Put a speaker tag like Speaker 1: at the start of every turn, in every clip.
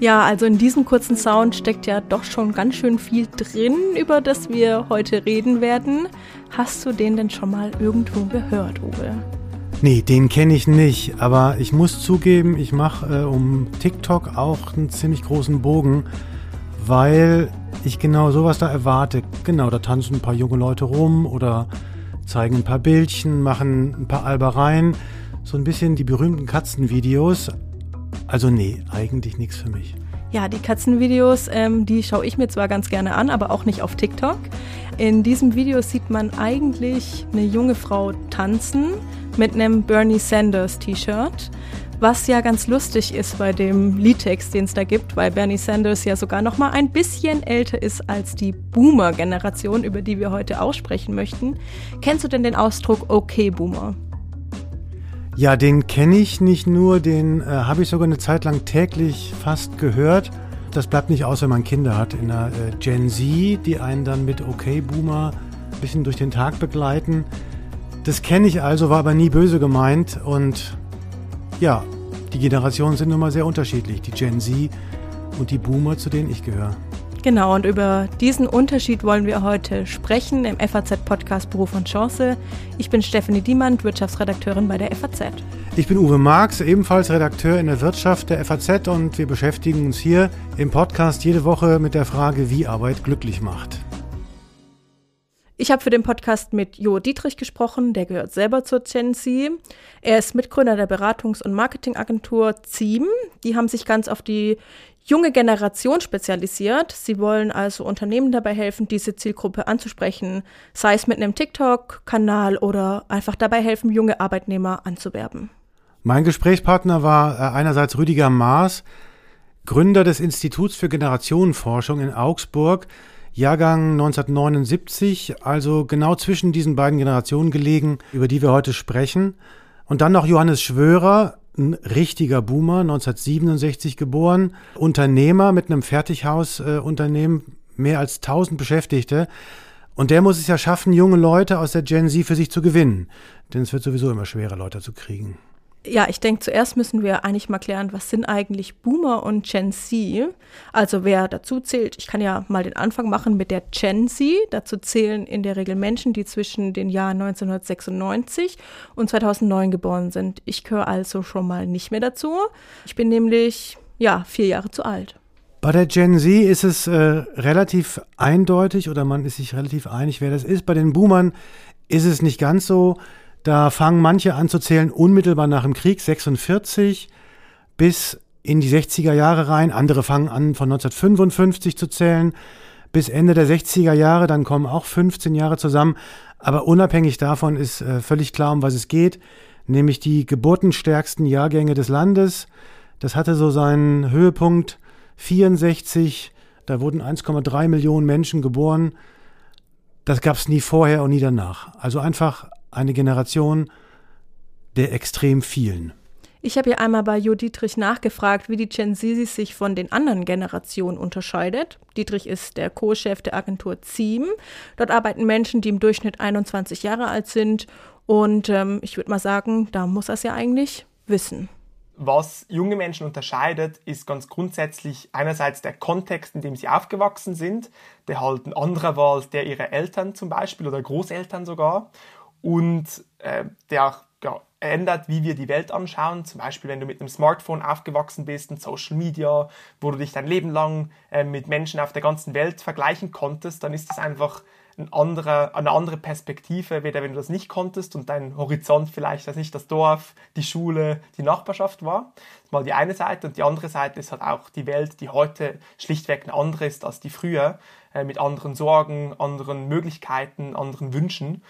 Speaker 1: Ja, also in diesem kurzen Sound steckt ja doch schon ganz schön viel drin, über das wir heute reden werden. Hast du den denn schon mal irgendwo gehört, Uwe?
Speaker 2: Nee, den kenne ich nicht, aber ich muss zugeben, ich mache äh, um TikTok auch einen ziemlich großen Bogen, weil ich genau sowas da erwarte. Genau, da tanzen ein paar junge Leute rum oder zeigen ein paar Bildchen, machen ein paar Albereien, so ein bisschen die berühmten Katzenvideos. Also nee, eigentlich nichts für mich.
Speaker 1: Ja, die Katzenvideos, ähm, die schaue ich mir zwar ganz gerne an, aber auch nicht auf TikTok. In diesem Video sieht man eigentlich eine junge Frau tanzen mit einem Bernie Sanders T-Shirt, was ja ganz lustig ist bei dem Liedtext, den es da gibt, weil Bernie Sanders ja sogar noch mal ein bisschen älter ist als die Boomer-Generation, über die wir heute aussprechen möchten. Kennst du denn den Ausdruck Okay Boomer?
Speaker 2: Ja, den kenne ich nicht nur, den äh, habe ich sogar eine Zeit lang täglich fast gehört. Das bleibt nicht aus, wenn man Kinder hat in der äh, Gen Z, die einen dann mit Okay Boomer ein bisschen durch den Tag begleiten. Das kenne ich also, war aber nie böse gemeint und ja, die Generationen sind nun mal sehr unterschiedlich, die Gen Z und die Boomer, zu denen ich gehöre.
Speaker 1: Genau, und über diesen Unterschied wollen wir heute sprechen im FAZ-Podcast Beruf und Chance. Ich bin Stephanie Diemand, Wirtschaftsredakteurin bei der FAZ.
Speaker 2: Ich bin Uwe Marx, ebenfalls Redakteur in der Wirtschaft der FAZ und wir beschäftigen uns hier im Podcast jede Woche mit der Frage, wie Arbeit glücklich macht.
Speaker 1: Ich habe für den Podcast mit Jo Dietrich gesprochen, der gehört selber zur Gen Z. Er ist Mitgründer der Beratungs- und Marketingagentur ZIEM. Die haben sich ganz auf die junge Generation spezialisiert. Sie wollen also Unternehmen dabei helfen, diese Zielgruppe anzusprechen, sei es mit einem TikTok-Kanal oder einfach dabei helfen, junge Arbeitnehmer anzuwerben.
Speaker 2: Mein Gesprächspartner war äh, einerseits Rüdiger Maas, Gründer des Instituts für Generationenforschung in Augsburg, Jahrgang 1979, also genau zwischen diesen beiden Generationen gelegen, über die wir heute sprechen. Und dann noch Johannes Schwörer, ein richtiger Boomer, 1967 geboren, Unternehmer mit einem Fertighausunternehmen, äh, mehr als 1000 Beschäftigte. Und der muss es ja schaffen, junge Leute aus der Gen Z für sich zu gewinnen. Denn es wird sowieso immer schwerer, Leute zu kriegen.
Speaker 1: Ja, ich denke, zuerst müssen wir eigentlich mal klären, was sind eigentlich Boomer und Gen Z? Also wer dazu zählt, ich kann ja mal den Anfang machen mit der Gen Z. Dazu zählen in der Regel Menschen, die zwischen den Jahren 1996 und 2009 geboren sind. Ich gehöre also schon mal nicht mehr dazu. Ich bin nämlich, ja, vier Jahre zu alt.
Speaker 2: Bei der Gen Z ist es äh, relativ eindeutig oder man ist sich relativ einig, wer das ist. Bei den Boomern ist es nicht ganz so. Da fangen manche an zu zählen unmittelbar nach dem Krieg, 46 bis in die 60er Jahre rein. Andere fangen an von 1955 zu zählen bis Ende der 60er Jahre. Dann kommen auch 15 Jahre zusammen. Aber unabhängig davon ist äh, völlig klar, um was es geht. Nämlich die geburtenstärksten Jahrgänge des Landes. Das hatte so seinen Höhepunkt 64. Da wurden 1,3 Millionen Menschen geboren. Das gab es nie vorher und nie danach. Also einfach eine Generation der extrem vielen.
Speaker 1: Ich habe hier einmal bei Jo Dietrich nachgefragt, wie die Gen Z sich von den anderen Generationen unterscheidet. Dietrich ist der Co-Chef der Agentur ZIEM. Dort arbeiten Menschen, die im Durchschnitt 21 Jahre alt sind. Und ähm, ich würde mal sagen, da muss er es ja eigentlich wissen.
Speaker 3: Was junge Menschen unterscheidet, ist ganz grundsätzlich einerseits der Kontext, in dem sie aufgewachsen sind, der halt ein anderer war als der ihrer Eltern zum Beispiel oder Großeltern sogar und äh, der ja, ändert, wie wir die Welt anschauen. Zum Beispiel, wenn du mit einem Smartphone aufgewachsen bist und Social Media, wo du dich dein Leben lang äh, mit Menschen auf der ganzen Welt vergleichen konntest, dann ist das einfach ein anderer, eine andere Perspektive, weder wenn du das nicht konntest und dein Horizont vielleicht, weiß nicht, das Dorf, die Schule, die Nachbarschaft war. Das ist mal die eine Seite und die andere Seite ist halt auch die Welt, die heute schlichtweg eine andere ist als die früher, äh, mit anderen Sorgen, anderen Möglichkeiten, anderen Wünschen.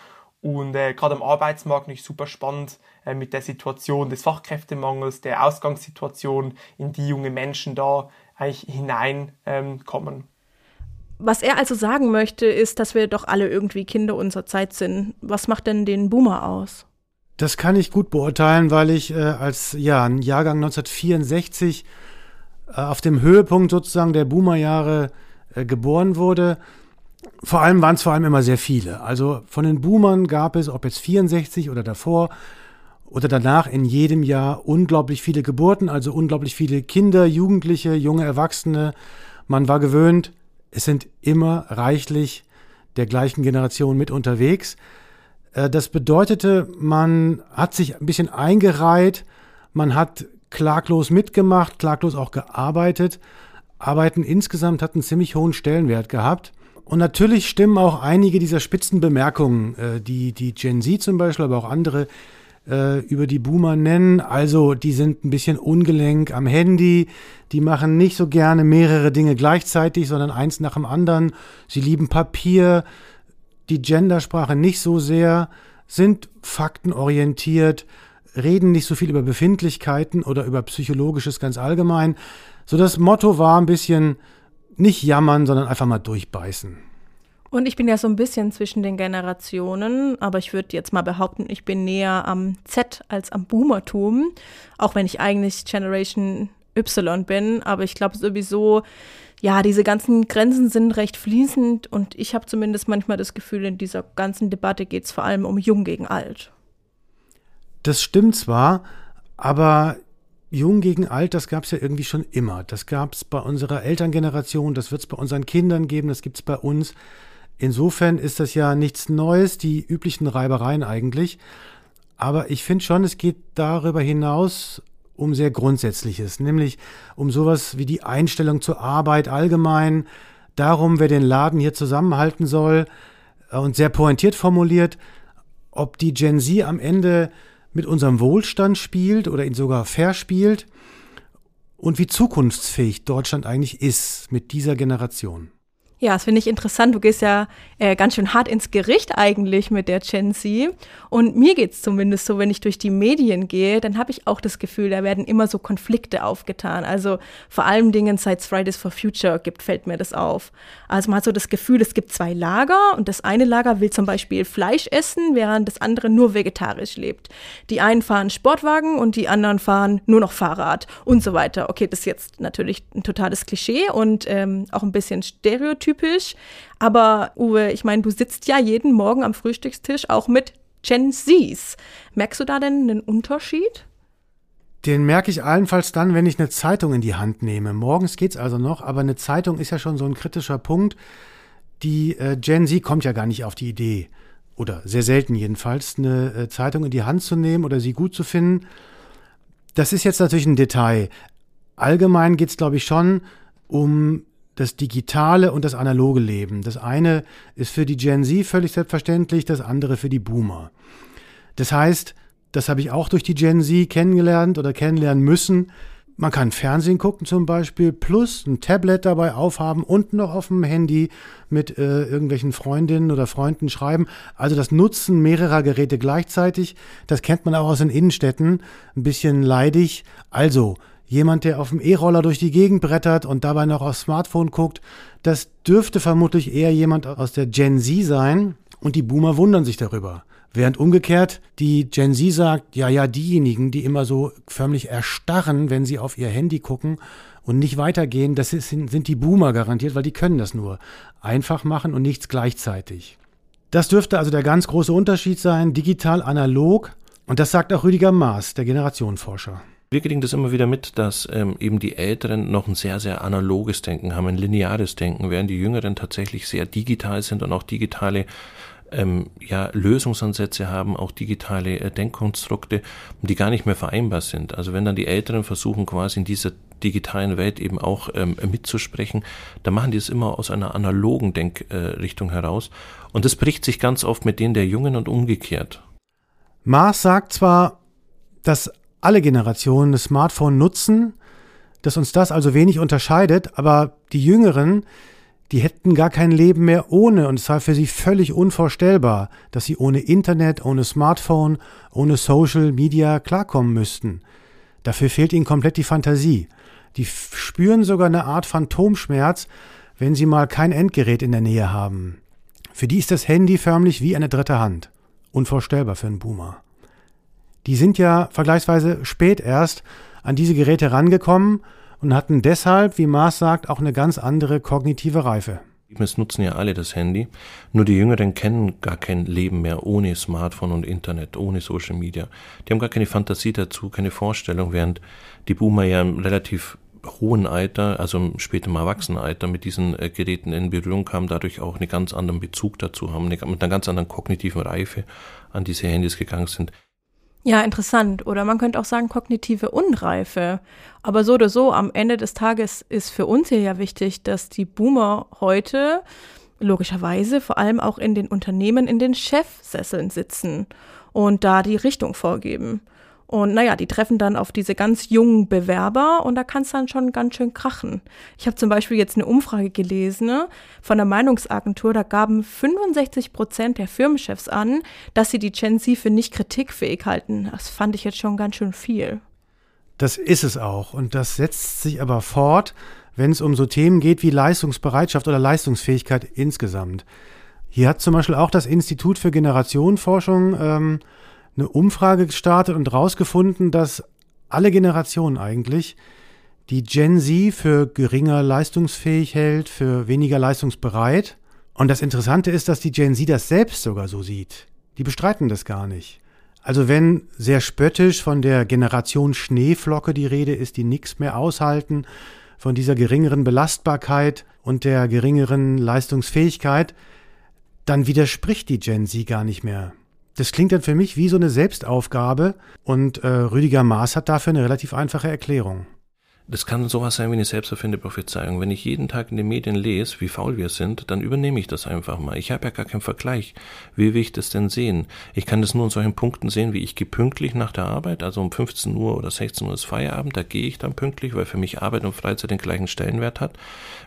Speaker 3: Und äh, gerade am Arbeitsmarkt nicht super spannend äh, mit der Situation des Fachkräftemangels, der Ausgangssituation, in die junge Menschen da eigentlich hineinkommen. Ähm,
Speaker 1: Was er also sagen möchte, ist, dass wir doch alle irgendwie Kinder unserer Zeit sind. Was macht denn den Boomer aus?
Speaker 2: Das kann ich gut beurteilen, weil ich äh, als ja, ein Jahrgang 1964 äh, auf dem Höhepunkt sozusagen der Boomerjahre äh, geboren wurde. Vor allem waren es vor allem immer sehr viele. Also von den Boomern gab es, ob jetzt 64 oder davor oder danach in jedem Jahr unglaublich viele Geburten, also unglaublich viele Kinder, Jugendliche, junge Erwachsene. Man war gewöhnt, es sind immer reichlich der gleichen Generation mit unterwegs. Äh, das bedeutete, man hat sich ein bisschen eingereiht, man hat klaglos mitgemacht, klaglos auch gearbeitet. Arbeiten insgesamt hat einen ziemlich hohen Stellenwert gehabt. Und natürlich stimmen auch einige dieser Spitzenbemerkungen, äh, die die Gen Z zum Beispiel, aber auch andere äh, über die Boomer nennen. Also die sind ein bisschen ungelenk am Handy, die machen nicht so gerne mehrere Dinge gleichzeitig, sondern eins nach dem anderen. Sie lieben Papier, die Gendersprache nicht so sehr, sind faktenorientiert, reden nicht so viel über Befindlichkeiten oder über Psychologisches ganz allgemein. So das Motto war ein bisschen nicht jammern, sondern einfach mal durchbeißen.
Speaker 1: Und ich bin ja so ein bisschen zwischen den Generationen, aber ich würde jetzt mal behaupten, ich bin näher am Z als am Boomertum, auch wenn ich eigentlich Generation Y bin, aber ich glaube sowieso, ja, diese ganzen Grenzen sind recht fließend und ich habe zumindest manchmal das Gefühl, in dieser ganzen Debatte geht es vor allem um Jung gegen Alt.
Speaker 2: Das stimmt zwar, aber Jung gegen Alt, das gab es ja irgendwie schon immer. Das gab es bei unserer Elterngeneration, das wird es bei unseren Kindern geben, das gibt es bei uns. Insofern ist das ja nichts Neues, die üblichen Reibereien eigentlich. Aber ich finde schon, es geht darüber hinaus um sehr Grundsätzliches, nämlich um sowas wie die Einstellung zur Arbeit allgemein, darum, wer den Laden hier zusammenhalten soll äh, und sehr pointiert formuliert, ob die Gen Z am Ende mit unserem Wohlstand spielt oder ihn sogar verspielt und wie zukunftsfähig Deutschland eigentlich ist mit dieser Generation.
Speaker 1: Ja, das finde ich interessant. Du gehst ja äh, ganz schön hart ins Gericht eigentlich mit der Gen Z. Und mir geht es zumindest so, wenn ich durch die Medien gehe, dann habe ich auch das Gefühl, da werden immer so Konflikte aufgetan. Also vor allem Dingen, seit Fridays for Future gibt, fällt mir das auf. Also man hat so das Gefühl, es gibt zwei Lager und das eine Lager will zum Beispiel Fleisch essen, während das andere nur vegetarisch lebt. Die einen fahren Sportwagen und die anderen fahren nur noch Fahrrad und so weiter. Okay, das ist jetzt natürlich ein totales Klischee und ähm, auch ein bisschen Stereotyp typisch. Aber Uwe, ich meine, du sitzt ja jeden Morgen am Frühstückstisch auch mit Gen Zs. Merkst du da denn einen Unterschied?
Speaker 2: Den merke ich allenfalls dann, wenn ich eine Zeitung in die Hand nehme. Morgens geht's also noch, aber eine Zeitung ist ja schon so ein kritischer Punkt. Die äh, Gen Z kommt ja gar nicht auf die Idee, oder sehr selten jedenfalls, eine äh, Zeitung in die Hand zu nehmen oder sie gut zu finden. Das ist jetzt natürlich ein Detail. Allgemein geht's, glaube ich, schon um das digitale und das analoge Leben. Das eine ist für die Gen Z völlig selbstverständlich, das andere für die Boomer. Das heißt, das habe ich auch durch die Gen Z kennengelernt oder kennenlernen müssen. Man kann Fernsehen gucken zum Beispiel, plus ein Tablet dabei aufhaben und noch auf dem Handy mit äh, irgendwelchen Freundinnen oder Freunden schreiben. Also das Nutzen mehrerer Geräte gleichzeitig, das kennt man auch aus den Innenstädten, ein bisschen leidig. Also Jemand, der auf dem E-Roller durch die Gegend brettert und dabei noch aufs Smartphone guckt, das dürfte vermutlich eher jemand aus der Gen Z sein und die Boomer wundern sich darüber. Während umgekehrt die Gen Z sagt, ja, ja, diejenigen, die immer so förmlich erstarren, wenn sie auf ihr Handy gucken und nicht weitergehen, das ist, sind die Boomer garantiert, weil die können das nur einfach machen und nichts gleichzeitig. Das dürfte also der ganz große Unterschied sein, digital, analog. Und das sagt auch Rüdiger Maas, der Generationenforscher.
Speaker 4: Wir kriegen das immer wieder mit, dass ähm, eben die Älteren noch ein sehr, sehr analoges Denken haben, ein lineares Denken, während die Jüngeren tatsächlich sehr digital sind und auch digitale ähm, ja, Lösungsansätze haben, auch digitale äh, Denkkonstrukte, die gar nicht mehr vereinbar sind. Also wenn dann die Älteren versuchen, quasi in dieser digitalen Welt eben auch ähm, mitzusprechen, dann machen die es immer aus einer analogen Denkrichtung äh, heraus. Und das bricht sich ganz oft mit denen der Jungen und umgekehrt.
Speaker 2: Mars sagt zwar, dass alle Generationen das Smartphone nutzen, dass uns das also wenig unterscheidet, aber die Jüngeren, die hätten gar kein Leben mehr ohne und es war für sie völlig unvorstellbar, dass sie ohne Internet, ohne Smartphone, ohne Social Media klarkommen müssten. Dafür fehlt ihnen komplett die Fantasie. Die spüren sogar eine Art Phantomschmerz, wenn sie mal kein Endgerät in der Nähe haben. Für die ist das Handy förmlich wie eine dritte Hand. Unvorstellbar für einen Boomer die sind ja vergleichsweise spät erst an diese Geräte rangekommen und hatten deshalb, wie Maas sagt, auch eine ganz andere kognitive Reife.
Speaker 4: Es nutzen ja alle das Handy, nur die Jüngeren kennen gar kein Leben mehr ohne Smartphone und Internet, ohne Social Media. Die haben gar keine Fantasie dazu, keine Vorstellung, während die Boomer ja im relativ hohen Alter, also im späten Erwachsenenalter, mit diesen äh, Geräten in Berührung kamen, dadurch auch einen ganz anderen Bezug dazu haben, mit einer ganz anderen kognitiven Reife an diese Handys gegangen sind.
Speaker 1: Ja, interessant. Oder man könnte auch sagen kognitive Unreife. Aber so oder so, am Ende des Tages ist für uns hier ja wichtig, dass die Boomer heute logischerweise vor allem auch in den Unternehmen in den Chefsesseln sitzen und da die Richtung vorgeben. Und naja, die treffen dann auf diese ganz jungen Bewerber und da kann es dann schon ganz schön krachen. Ich habe zum Beispiel jetzt eine Umfrage gelesen ne, von der Meinungsagentur, da gaben 65 Prozent der Firmenchefs an, dass sie die Gen Z für nicht kritikfähig halten. Das fand ich jetzt schon ganz schön viel.
Speaker 2: Das ist es auch. Und das setzt sich aber fort, wenn es um so Themen geht wie Leistungsbereitschaft oder Leistungsfähigkeit insgesamt. Hier hat zum Beispiel auch das Institut für Generationenforschung ähm, eine Umfrage gestartet und herausgefunden, dass alle Generationen eigentlich die Gen Z für geringer leistungsfähig hält, für weniger leistungsbereit. Und das Interessante ist, dass die Gen Z das selbst sogar so sieht. Die bestreiten das gar nicht. Also wenn sehr spöttisch von der Generation Schneeflocke die Rede ist, die nichts mehr aushalten, von dieser geringeren Belastbarkeit und der geringeren Leistungsfähigkeit, dann widerspricht die Gen Z gar nicht mehr. Das klingt dann für mich wie so eine Selbstaufgabe und äh, Rüdiger Maas hat dafür eine relativ einfache Erklärung.
Speaker 4: Das kann sowas sein wie eine selbsterfindende Prophezeiung. Wenn ich jeden Tag in den Medien lese, wie faul wir sind, dann übernehme ich das einfach mal. Ich habe ja gar keinen Vergleich. Wie will ich das denn sehen? Ich kann das nur in solchen Punkten sehen, wie ich gehe pünktlich nach der Arbeit, also um 15 Uhr oder 16 Uhr ist Feierabend, da gehe ich dann pünktlich, weil für mich Arbeit und Freizeit den gleichen Stellenwert hat.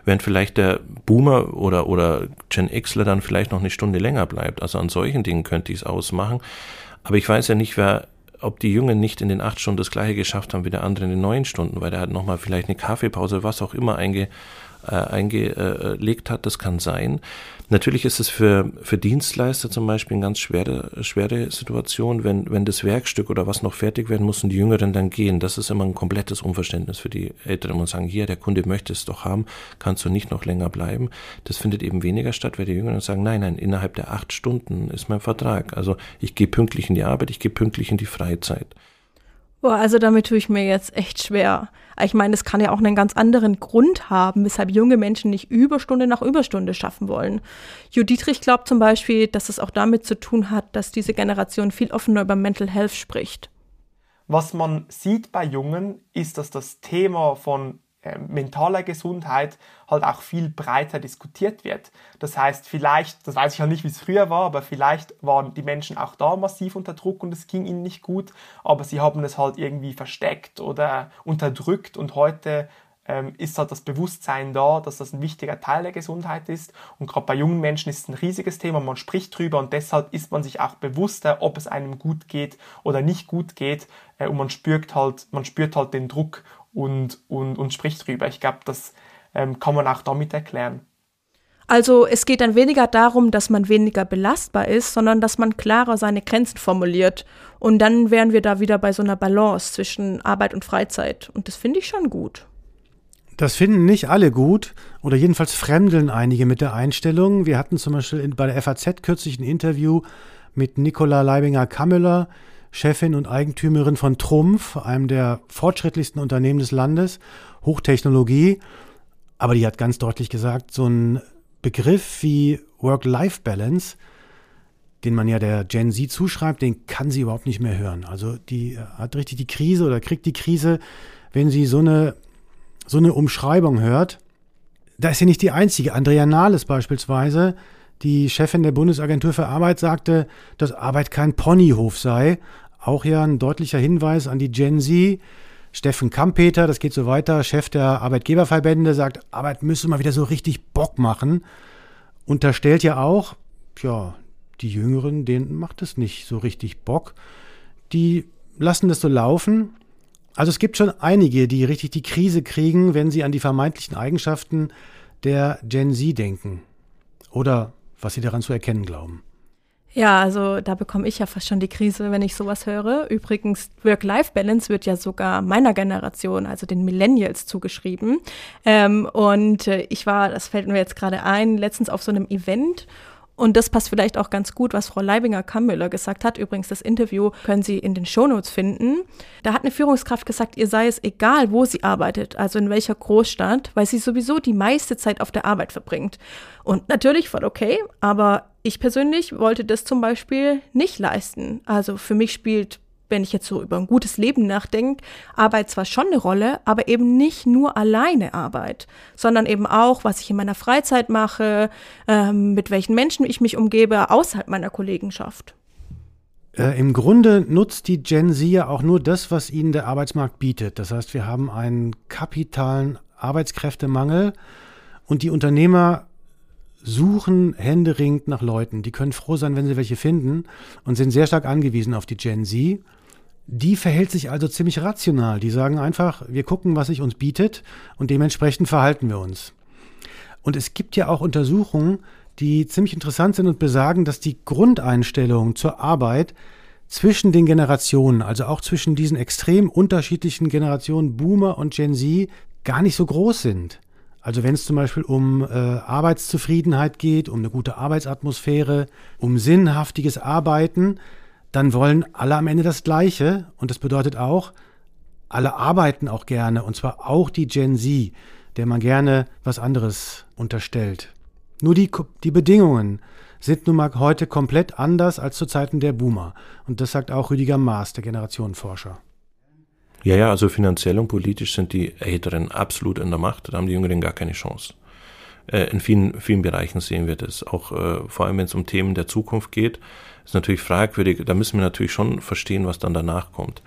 Speaker 4: Während vielleicht der Boomer oder, oder Gen Xler dann vielleicht noch eine Stunde länger bleibt. Also an solchen Dingen könnte ich es ausmachen. Aber ich weiß ja nicht, wer ob die Jungen nicht in den acht Stunden das gleiche geschafft haben wie der andere in den neun Stunden, weil der halt nochmal vielleicht eine Kaffeepause, was auch immer einge, äh, eingelegt hat, das kann sein. Natürlich ist es für, für Dienstleister zum Beispiel eine ganz schwere, schwere Situation, wenn, wenn das Werkstück oder was noch fertig werden muss und die Jüngeren dann gehen. Das ist immer ein komplettes Unverständnis für die Älteren und sagen, hier, der Kunde möchte es doch haben, kannst du nicht noch länger bleiben. Das findet eben weniger statt, weil die Jüngeren sagen, nein, nein, innerhalb der acht Stunden ist mein Vertrag. Also ich gehe pünktlich in die Arbeit, ich gehe pünktlich in die Freizeit.
Speaker 1: Boah, also damit tue ich mir jetzt echt schwer. Ich meine, es kann ja auch einen ganz anderen Grund haben, weshalb junge Menschen nicht Überstunde nach Überstunde schaffen wollen. Jo Dietrich glaubt zum Beispiel, dass es auch damit zu tun hat, dass diese Generation viel offener über Mental Health spricht.
Speaker 3: Was man sieht bei Jungen, ist, dass das Thema von mentaler Gesundheit halt auch viel breiter diskutiert wird. Das heißt, vielleicht, das weiß ich ja nicht, wie es früher war, aber vielleicht waren die Menschen auch da massiv unter Druck und es ging ihnen nicht gut, aber sie haben es halt irgendwie versteckt oder unterdrückt und heute ähm, ist halt das Bewusstsein da, dass das ein wichtiger Teil der Gesundheit ist. Und gerade bei jungen Menschen ist es ein riesiges Thema, man spricht drüber und deshalb ist man sich auch bewusster, ob es einem gut geht oder nicht gut geht. Äh, und man spürt halt, man spürt halt den Druck und, und, und spricht drüber. Ich glaube, das ähm, kann man auch damit erklären.
Speaker 1: Also es geht dann weniger darum, dass man weniger belastbar ist, sondern dass man klarer seine Grenzen formuliert. Und dann wären wir da wieder bei so einer Balance zwischen Arbeit und Freizeit. Und das finde ich schon gut.
Speaker 2: Das finden nicht alle gut oder jedenfalls fremdeln einige mit der Einstellung. Wir hatten zum Beispiel bei der FAZ kürzlich ein Interview mit Nicola Leibinger-Kammeler, Chefin und Eigentümerin von Trumpf, einem der fortschrittlichsten Unternehmen des Landes, Hochtechnologie. Aber die hat ganz deutlich gesagt, so ein Begriff wie Work-Life-Balance, den man ja der Gen Z zuschreibt, den kann sie überhaupt nicht mehr hören. Also die hat richtig die Krise oder kriegt die Krise, wenn sie so eine, so eine Umschreibung hört. Da ist sie nicht die einzige. Andrea Nahles beispielsweise, die Chefin der Bundesagentur für Arbeit, sagte, dass Arbeit kein Ponyhof sei auch ja ein deutlicher Hinweis an die Gen Z. Steffen Kampeter, das geht so weiter, Chef der Arbeitgeberverbände, sagt, Arbeit müsse mal wieder so richtig Bock machen. Unterstellt ja auch, ja, die Jüngeren, denen macht es nicht so richtig Bock. Die lassen das so laufen. Also es gibt schon einige, die richtig die Krise kriegen, wenn sie an die vermeintlichen Eigenschaften der Gen Z denken. Oder was sie daran zu erkennen glauben.
Speaker 1: Ja, also da bekomme ich ja fast schon die Krise, wenn ich sowas höre. Übrigens, Work-Life-Balance wird ja sogar meiner Generation, also den Millennials, zugeschrieben. Ähm, und äh, ich war, das fällt mir jetzt gerade ein, letztens auf so einem Event und das passt vielleicht auch ganz gut, was Frau Leibinger-Kammüller gesagt hat. Übrigens, das Interview können Sie in den Shownotes finden. Da hat eine Führungskraft gesagt, ihr sei es egal, wo sie arbeitet, also in welcher Großstadt, weil sie sowieso die meiste Zeit auf der Arbeit verbringt. Und natürlich voll okay, aber ich persönlich wollte das zum Beispiel nicht leisten. Also für mich spielt wenn ich jetzt so über ein gutes Leben nachdenke, Arbeit zwar schon eine Rolle, aber eben nicht nur alleine Arbeit, sondern eben auch, was ich in meiner Freizeit mache, ähm, mit welchen Menschen ich mich umgebe, außerhalb meiner Kollegenschaft.
Speaker 2: Äh, Im Grunde nutzt die Gen Z ja auch nur das, was ihnen der Arbeitsmarkt bietet. Das heißt, wir haben einen kapitalen Arbeitskräftemangel und die Unternehmer suchen händeringend nach Leuten. Die können froh sein, wenn sie welche finden und sind sehr stark angewiesen auf die Gen Z. Die verhält sich also ziemlich rational. Die sagen einfach, wir gucken, was sich uns bietet und dementsprechend verhalten wir uns. Und es gibt ja auch Untersuchungen, die ziemlich interessant sind und besagen, dass die Grundeinstellung zur Arbeit zwischen den Generationen, also auch zwischen diesen extrem unterschiedlichen Generationen Boomer und Gen Z, gar nicht so groß sind. Also wenn es zum Beispiel um äh, Arbeitszufriedenheit geht, um eine gute Arbeitsatmosphäre, um sinnhaftiges Arbeiten, dann wollen alle am Ende das Gleiche. Und das bedeutet auch, alle arbeiten auch gerne, und zwar auch die Gen Z, der man gerne was anderes unterstellt. Nur die, die Bedingungen sind nun mal heute komplett anders als zu Zeiten der Boomer. Und das sagt auch Rüdiger Maas, der Generationenforscher.
Speaker 4: Ja, ja, also finanziell und politisch sind die Älteren absolut in der Macht, da haben die Jüngeren gar keine Chance. Äh, in vielen, vielen Bereichen sehen wir das. Auch äh, vor allem, wenn es um Themen der Zukunft geht, ist natürlich fragwürdig. Da müssen wir natürlich schon verstehen, was dann danach kommt.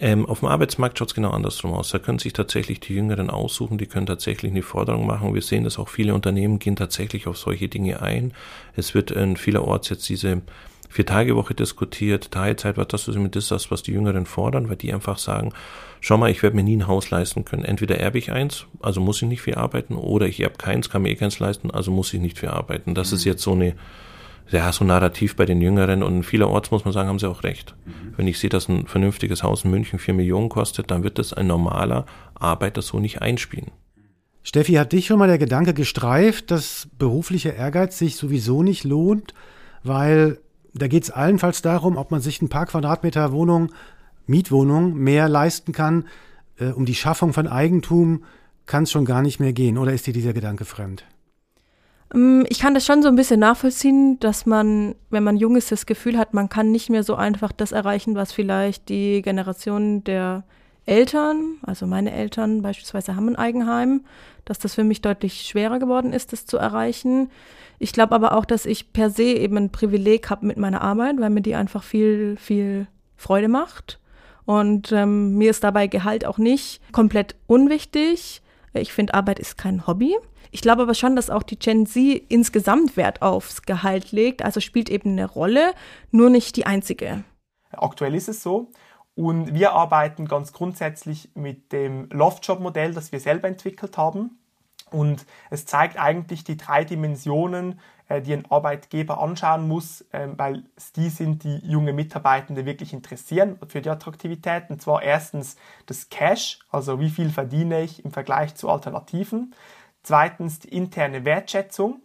Speaker 4: Ähm, auf dem Arbeitsmarkt schaut es genau andersrum aus. Da können sich tatsächlich die Jüngeren aussuchen, die können tatsächlich eine Forderung machen. Wir sehen, dass auch viele Unternehmen gehen tatsächlich auf solche Dinge ein. Es wird in vielerorts jetzt diese Vier-Tage-Woche diskutiert, Teilzeit, was das ist mit das, was die Jüngeren fordern, weil die einfach sagen, schau mal, ich werde mir nie ein Haus leisten können. Entweder erbe ich eins, also muss ich nicht viel arbeiten, oder ich erbe keins, kann mir eh keins leisten, also muss ich nicht viel arbeiten. Das mhm. ist jetzt so eine, ja, so ein Narrativ bei den Jüngeren und vielerorts muss man sagen, haben sie auch recht. Mhm. Wenn ich sehe, dass ein vernünftiges Haus in München vier Millionen kostet, dann wird das ein normaler Arbeiter so nicht einspielen.
Speaker 2: Steffi, hat dich schon mal der Gedanke gestreift, dass beruflicher Ehrgeiz sich sowieso nicht lohnt, weil da geht es allenfalls darum, ob man sich ein paar Quadratmeter Wohnung, Mietwohnung mehr leisten kann. Äh, um die Schaffung von Eigentum kann es schon gar nicht mehr gehen. Oder ist dir dieser Gedanke fremd?
Speaker 1: Mm, ich kann das schon so ein bisschen nachvollziehen, dass man, wenn man jung ist, das Gefühl hat, man kann nicht mehr so einfach das erreichen, was vielleicht die Generation der Eltern, also meine Eltern beispielsweise haben ein Eigenheim, dass das für mich deutlich schwerer geworden ist, das zu erreichen. Ich glaube aber auch, dass ich per se eben ein Privileg habe mit meiner Arbeit, weil mir die einfach viel, viel Freude macht. Und ähm, mir ist dabei Gehalt auch nicht komplett unwichtig. Ich finde, Arbeit ist kein Hobby. Ich glaube aber schon, dass auch die Gen Z insgesamt Wert aufs Gehalt legt. Also spielt eben eine Rolle, nur nicht die einzige.
Speaker 3: Aktuell ist es so. Und wir arbeiten ganz grundsätzlich mit dem Loft-Job-Modell, das wir selber entwickelt haben. Und es zeigt eigentlich die drei Dimensionen, äh, die ein Arbeitgeber anschauen muss, ähm, weil es die sind, die junge Mitarbeitende wirklich interessieren für die Attraktivität. Und zwar erstens das Cash, also wie viel verdiene ich im Vergleich zu Alternativen. Zweitens die interne Wertschätzung,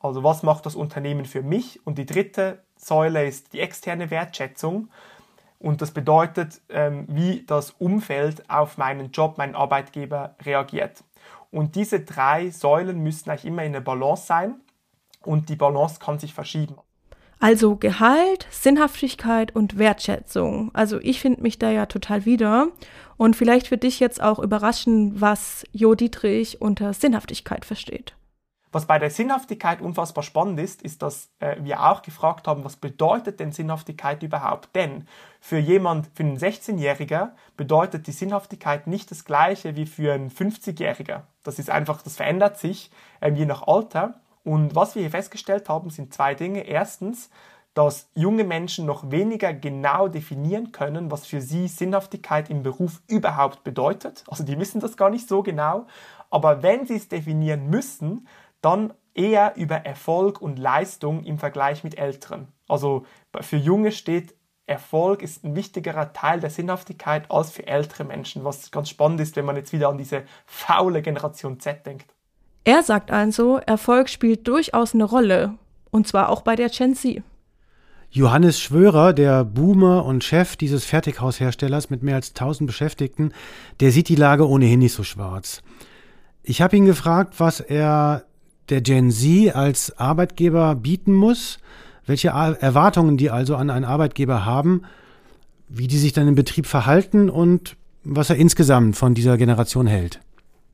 Speaker 3: also was macht das Unternehmen für mich. Und die dritte Säule ist die externe Wertschätzung. Und das bedeutet, ähm, wie das Umfeld auf meinen Job, meinen Arbeitgeber reagiert. Und diese drei Säulen müssen eigentlich immer in der Balance sein und die Balance kann sich verschieben.
Speaker 1: Also Gehalt, Sinnhaftigkeit und Wertschätzung. Also ich finde mich da ja total wieder. Und vielleicht für dich jetzt auch überraschen, was Jo Dietrich unter Sinnhaftigkeit versteht.
Speaker 3: Was bei der Sinnhaftigkeit unfassbar spannend ist, ist, dass äh, wir auch gefragt haben, was bedeutet denn Sinnhaftigkeit überhaupt? Denn für jemand, für einen 16-Jähriger bedeutet die Sinnhaftigkeit nicht das gleiche wie für einen 50-Jähriger. Das ist einfach, das verändert sich äh, je nach Alter. Und was wir hier festgestellt haben, sind zwei Dinge. Erstens, dass junge Menschen noch weniger genau definieren können, was für sie Sinnhaftigkeit im Beruf überhaupt bedeutet. Also die wissen das gar nicht so genau. Aber wenn sie es definieren müssen, dann eher über Erfolg und Leistung im Vergleich mit Älteren. Also für Junge steht Erfolg ist ein wichtigerer Teil der Sinnhaftigkeit als für ältere Menschen, was ganz spannend ist, wenn man jetzt wieder an diese faule Generation Z denkt.
Speaker 1: Er sagt also, Erfolg spielt durchaus eine Rolle, und zwar auch bei der Gen Z.
Speaker 2: Johannes Schwörer, der Boomer und Chef dieses Fertighausherstellers mit mehr als 1000 Beschäftigten, der sieht die Lage ohnehin nicht so schwarz. Ich habe ihn gefragt, was er der Gen Z als Arbeitgeber bieten muss, welche Erwartungen die also an einen Arbeitgeber haben, wie die sich dann im Betrieb verhalten und was er insgesamt von dieser Generation hält.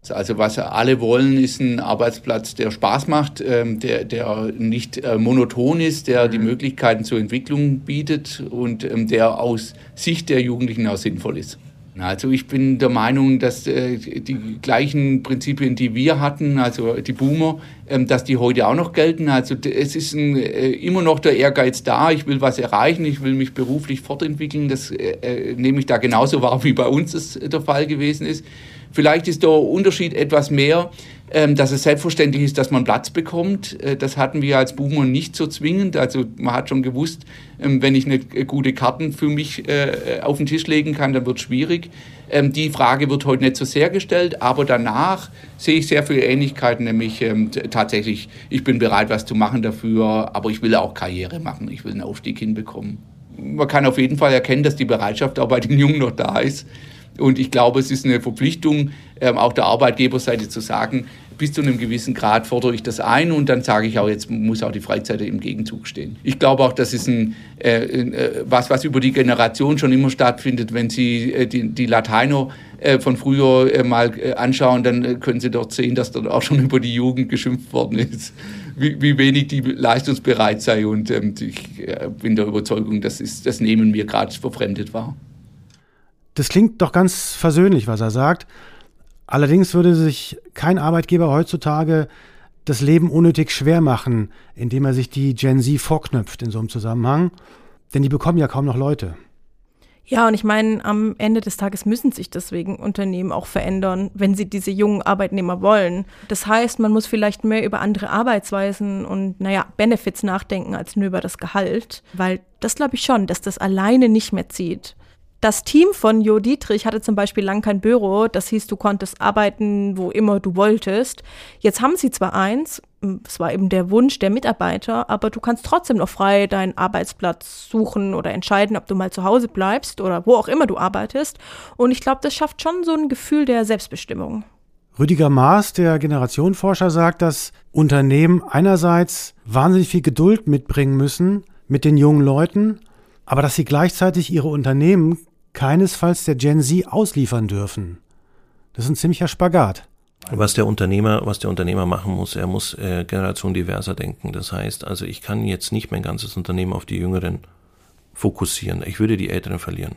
Speaker 5: Also was alle wollen, ist ein Arbeitsplatz, der Spaß macht, ähm, der, der nicht äh, monoton ist, der die Möglichkeiten zur Entwicklung bietet und ähm, der aus Sicht der Jugendlichen auch sinnvoll ist. Also ich bin der Meinung, dass äh, die gleichen Prinzipien, die wir hatten, also die Boomer, ähm, dass die heute auch noch gelten. Also es ist ein, äh, immer noch der Ehrgeiz da. Ich will was erreichen, ich will mich beruflich fortentwickeln. Das äh, nehme ich da genauso wahr, wie bei uns das der Fall gewesen ist. Vielleicht ist der Unterschied etwas mehr, ähm, dass es selbstverständlich ist, dass man Platz bekommt. Äh, das hatten wir als Boomer nicht so zwingend. Also man hat schon gewusst, ähm, wenn ich eine äh, gute Karten für mich äh, auf den Tisch legen kann, dann wird es schwierig. Ähm, die Frage wird heute nicht so sehr gestellt, aber danach sehe ich sehr viele Ähnlichkeiten, nämlich tatsächlich, ich bin bereit, was zu machen dafür, aber ich will auch Karriere machen, ich will einen Aufstieg hinbekommen. Man kann auf jeden Fall erkennen, dass die Bereitschaft auch bei den Jungen noch da ist. Und ich glaube, es ist eine Verpflichtung, ähm, auch der Arbeitgeberseite zu sagen, bis zu einem gewissen Grad fordere ich das ein und dann sage ich auch, jetzt muss auch die Freizeit im Gegenzug stehen. Ich glaube auch, das ist ein, äh, äh, was, was über die Generation schon immer stattfindet. Wenn Sie äh, die, die Lateiner äh, von früher äh, mal äh, anschauen, dann können Sie dort sehen, dass dort auch schon über die Jugend geschimpft worden ist, wie, wie wenig die leistungsbereit sei. Und ähm, ich bin der Überzeugung, das, ist, das nehmen wir gerade verfremdet wahr.
Speaker 2: Das klingt doch ganz versöhnlich, was er sagt. Allerdings würde sich kein Arbeitgeber heutzutage das Leben unnötig schwer machen, indem er sich die Gen Z vorknöpft in so einem Zusammenhang. Denn die bekommen ja kaum noch Leute.
Speaker 1: Ja, und ich meine, am Ende des Tages müssen sich deswegen Unternehmen auch verändern, wenn sie diese jungen Arbeitnehmer wollen. Das heißt, man muss vielleicht mehr über andere Arbeitsweisen und, naja, Benefits nachdenken als nur über das Gehalt, weil das glaube ich schon, dass das alleine nicht mehr zieht. Das Team von Jo Dietrich hatte zum Beispiel lang kein Büro. Das hieß, du konntest arbeiten, wo immer du wolltest. Jetzt haben sie zwar eins, es war eben der Wunsch der Mitarbeiter, aber du kannst trotzdem noch frei deinen Arbeitsplatz suchen oder entscheiden, ob du mal zu Hause bleibst oder wo auch immer du arbeitest. Und ich glaube, das schafft schon so ein Gefühl der Selbstbestimmung.
Speaker 2: Rüdiger Maas, der Generationenforscher, sagt, dass Unternehmen einerseits wahnsinnig viel Geduld mitbringen müssen mit den jungen Leuten, aber dass sie gleichzeitig ihre Unternehmen keinesfalls der Gen Z ausliefern dürfen. Das ist ein ziemlicher Spagat.
Speaker 4: Was der Unternehmer, was der Unternehmer machen muss, er muss äh, Generation diverser denken. Das heißt, also ich kann jetzt nicht mein ganzes Unternehmen auf die Jüngeren fokussieren. Ich würde die Älteren verlieren.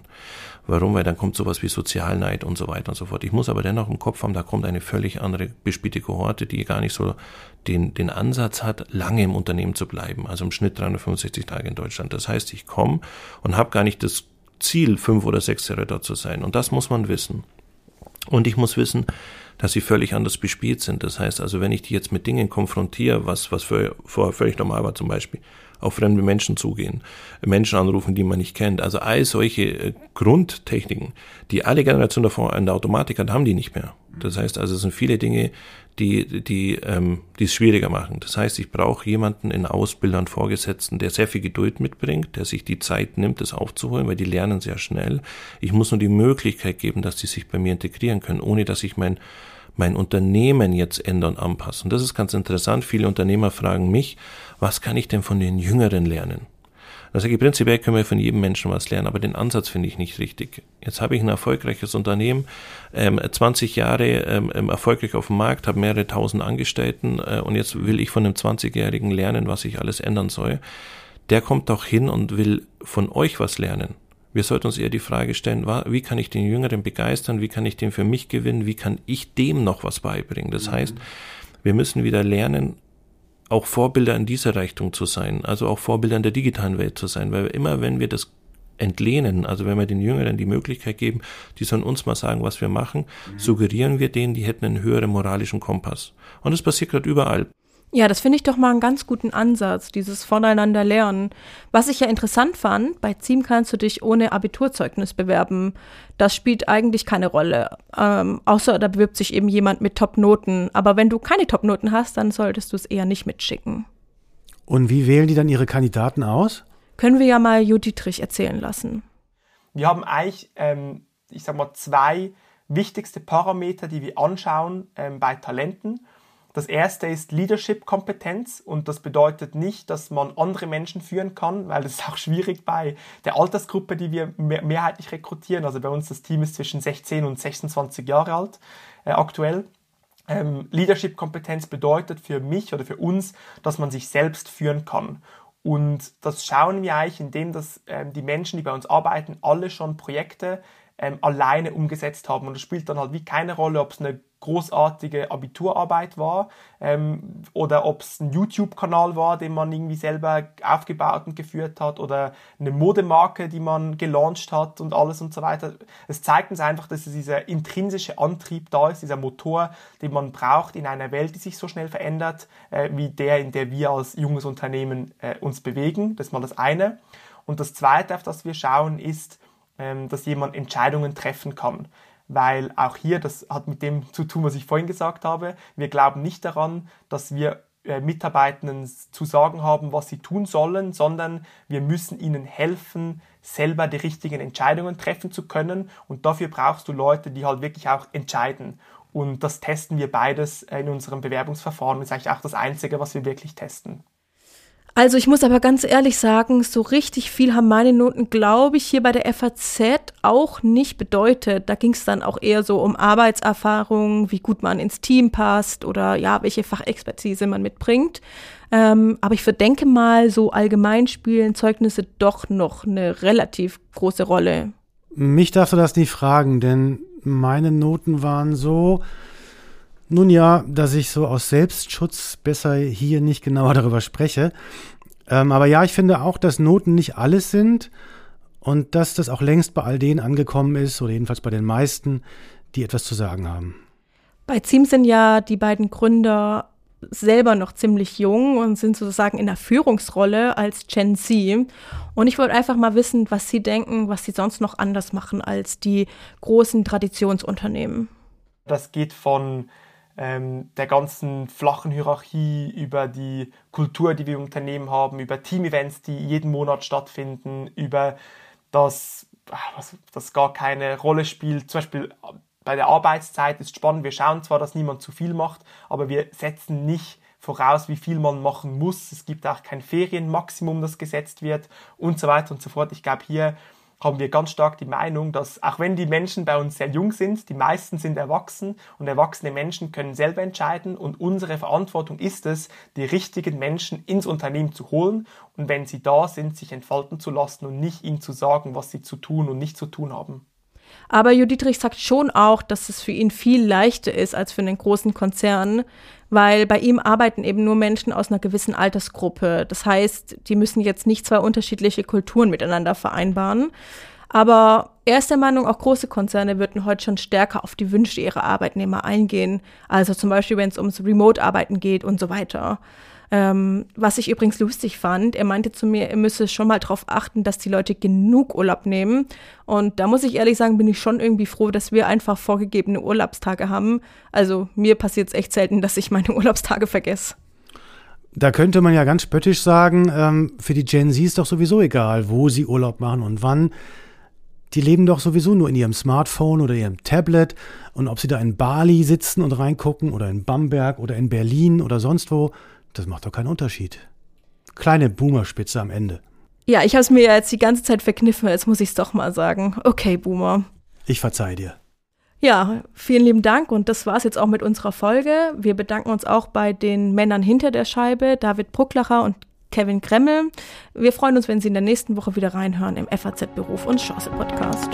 Speaker 4: Warum? Weil dann kommt sowas wie Sozialneid und so weiter und so fort. Ich muss aber dennoch im Kopf haben, da kommt eine völlig andere bespielte Kohorte, die gar nicht so den, den Ansatz hat, lange im Unternehmen zu bleiben. Also im Schnitt 365 Tage in Deutschland. Das heißt, ich komme und habe gar nicht das Ziel, fünf oder sechs dort zu sein. Und das muss man wissen. Und ich muss wissen, dass sie völlig anders bespielt sind. Das heißt also, wenn ich die jetzt mit Dingen konfrontiere, was, was vorher völlig normal war zum Beispiel, auf fremde Menschen zugehen, Menschen anrufen, die man nicht kennt. Also all solche äh, Grundtechniken, die alle Generationen davor in der Automatik hatten, haben die nicht mehr. Das heißt also, es sind viele Dinge, die, die, ähm, die es schwieriger machen. Das heißt, ich brauche jemanden in Ausbildern, Vorgesetzten, der sehr viel Geduld mitbringt, der sich die Zeit nimmt, das aufzuholen, weil die lernen sehr schnell. Ich muss nur die Möglichkeit geben, dass sie sich bei mir integrieren können, ohne dass ich mein, mein Unternehmen jetzt ändern, anpassen. Das ist ganz interessant. Viele Unternehmer fragen mich, was kann ich denn von den Jüngeren lernen? Da sage ich, prinzipiell können wir von jedem Menschen was lernen, aber den Ansatz finde ich nicht richtig. Jetzt habe ich ein erfolgreiches Unternehmen, ähm, 20 Jahre ähm, ähm, erfolgreich auf dem Markt, habe mehrere tausend Angestellten äh, und jetzt will ich von einem 20-Jährigen lernen, was ich alles ändern soll. Der kommt doch hin und will von euch was lernen. Wir sollten uns eher die Frage stellen, wie kann ich den Jüngeren begeistern, wie kann ich den für mich gewinnen, wie kann ich dem noch was beibringen. Das mhm. heißt, wir müssen wieder lernen, auch Vorbilder in dieser Richtung zu sein, also auch Vorbilder in der digitalen Welt zu sein, weil immer wenn wir das entlehnen, also wenn wir den Jüngeren die Möglichkeit geben, die sollen uns mal sagen, was wir machen, mhm. suggerieren wir denen, die hätten einen höheren moralischen Kompass. Und das passiert gerade überall.
Speaker 1: Ja, das finde ich doch mal einen ganz guten Ansatz, dieses Voneinander lernen. Was ich ja interessant fand, bei ZIEM kannst du dich ohne Abiturzeugnis bewerben. Das spielt eigentlich keine Rolle, ähm, außer da bewirbt sich eben jemand mit Top-Noten. Aber wenn du keine Top-Noten hast, dann solltest du es eher nicht mitschicken.
Speaker 2: Und wie wählen die dann ihre Kandidaten aus?
Speaker 1: Können wir ja mal Judith erzählen lassen.
Speaker 3: Wir haben eigentlich, ähm, ich sag mal, zwei wichtigste Parameter, die wir anschauen ähm, bei Talenten. Das erste ist Leadership-Kompetenz und das bedeutet nicht, dass man andere Menschen führen kann, weil das ist auch schwierig bei der Altersgruppe, die wir mehrheitlich rekrutieren. Also bei uns das Team ist zwischen 16 und 26 Jahre alt äh, aktuell. Ähm, Leadership-Kompetenz bedeutet für mich oder für uns, dass man sich selbst führen kann. Und das schauen wir eigentlich, indem dass ähm, die Menschen, die bei uns arbeiten, alle schon Projekte ähm, alleine umgesetzt haben. Und das spielt dann halt wie keine Rolle, ob es eine großartige Abiturarbeit war ähm, oder ob es ein YouTube-Kanal war, den man irgendwie selber aufgebaut und geführt hat oder eine Modemarke, die man gelauncht hat und alles und so weiter. Es zeigt uns einfach, dass dieser intrinsische Antrieb da ist, dieser Motor, den man braucht in einer Welt, die sich so schnell verändert, äh, wie der, in der wir als junges Unternehmen äh, uns bewegen. Das ist mal das eine. Und das zweite, auf das wir schauen, ist, ähm, dass jemand Entscheidungen treffen kann weil auch hier, das hat mit dem zu tun, was ich vorhin gesagt habe, wir glauben nicht daran, dass wir äh, Mitarbeitenden zu sagen haben, was sie tun sollen, sondern wir müssen ihnen helfen, selber die richtigen Entscheidungen treffen zu können. Und dafür brauchst du Leute, die halt wirklich auch entscheiden. Und das testen wir beides in unserem Bewerbungsverfahren. Das ist eigentlich auch das Einzige, was wir wirklich testen.
Speaker 1: Also ich muss aber ganz ehrlich sagen, so richtig viel haben meine Noten, glaube ich, hier bei der FAZ auch nicht bedeutet. Da ging es dann auch eher so um Arbeitserfahrung, wie gut man ins Team passt oder ja, welche Fachexpertise man mitbringt. Ähm, aber ich verdenke mal, so allgemein spielen Zeugnisse doch noch eine relativ große Rolle.
Speaker 2: Mich darfst du das nicht fragen, denn meine Noten waren so, nun ja, dass ich so aus Selbstschutz besser hier nicht genauer darüber spreche. Ähm, aber ja, ich finde auch, dass Noten nicht alles sind und dass das auch längst bei all denen angekommen ist, oder jedenfalls bei den meisten, die etwas zu sagen haben.
Speaker 1: Bei Ziem sind ja die beiden Gründer selber noch ziemlich jung und sind sozusagen in der Führungsrolle als Gen Z. Und ich wollte einfach mal wissen, was sie denken, was sie sonst noch anders machen als die großen Traditionsunternehmen.
Speaker 3: Das geht von der ganzen flachen Hierarchie, über die Kultur, die wir im Unternehmen haben, über Team-Events, die jeden Monat stattfinden, über das, was, das gar keine Rolle spielt. Zum Beispiel bei der Arbeitszeit ist spannend. Wir schauen zwar, dass niemand zu viel macht, aber wir setzen nicht voraus, wie viel man machen muss. Es gibt auch kein Ferienmaximum, das gesetzt wird und so weiter und so fort. Ich glaube, hier haben wir ganz stark die Meinung, dass auch wenn die Menschen bei uns sehr jung sind, die meisten sind erwachsen und erwachsene Menschen können selber entscheiden und unsere Verantwortung ist es, die richtigen Menschen ins Unternehmen zu holen und wenn sie da sind, sich entfalten zu lassen und nicht ihnen zu sagen, was sie zu tun und nicht zu tun haben.
Speaker 1: Aber Judith sagt schon auch, dass es für ihn viel leichter ist als für einen großen Konzern, weil bei ihm arbeiten eben nur Menschen aus einer gewissen Altersgruppe. Das heißt, die müssen jetzt nicht zwei unterschiedliche Kulturen miteinander vereinbaren. Aber er ist der Meinung, auch große Konzerne würden heute schon stärker auf die Wünsche ihrer Arbeitnehmer eingehen. Also zum Beispiel, wenn es ums Remote-Arbeiten geht und so weiter. Ähm, was ich übrigens lustig fand, er meinte zu mir, er müsse schon mal darauf achten, dass die Leute genug Urlaub nehmen. Und da muss ich ehrlich sagen, bin ich schon irgendwie froh, dass wir einfach vorgegebene Urlaubstage haben. Also mir passiert es echt selten, dass ich meine Urlaubstage vergesse.
Speaker 2: Da könnte man ja ganz spöttisch sagen, ähm, für die Gen Z ist doch sowieso egal, wo sie Urlaub machen und wann. Die leben doch sowieso nur in ihrem Smartphone oder ihrem Tablet. Und ob sie da in Bali sitzen und reingucken oder in Bamberg oder in Berlin oder sonst wo, das macht doch keinen Unterschied. Kleine Boomerspitze am Ende.
Speaker 1: Ja, ich habe es mir ja jetzt die ganze Zeit verkniffen, jetzt muss ich es doch mal sagen. Okay, Boomer.
Speaker 2: Ich verzeih dir.
Speaker 1: Ja, vielen lieben Dank und das war's jetzt auch mit unserer Folge. Wir bedanken uns auch bei den Männern hinter der Scheibe, David Brucklacher und Kevin Kremmel. Wir freuen uns, wenn Sie in der nächsten Woche wieder reinhören im FAZ Beruf und Chance Podcast.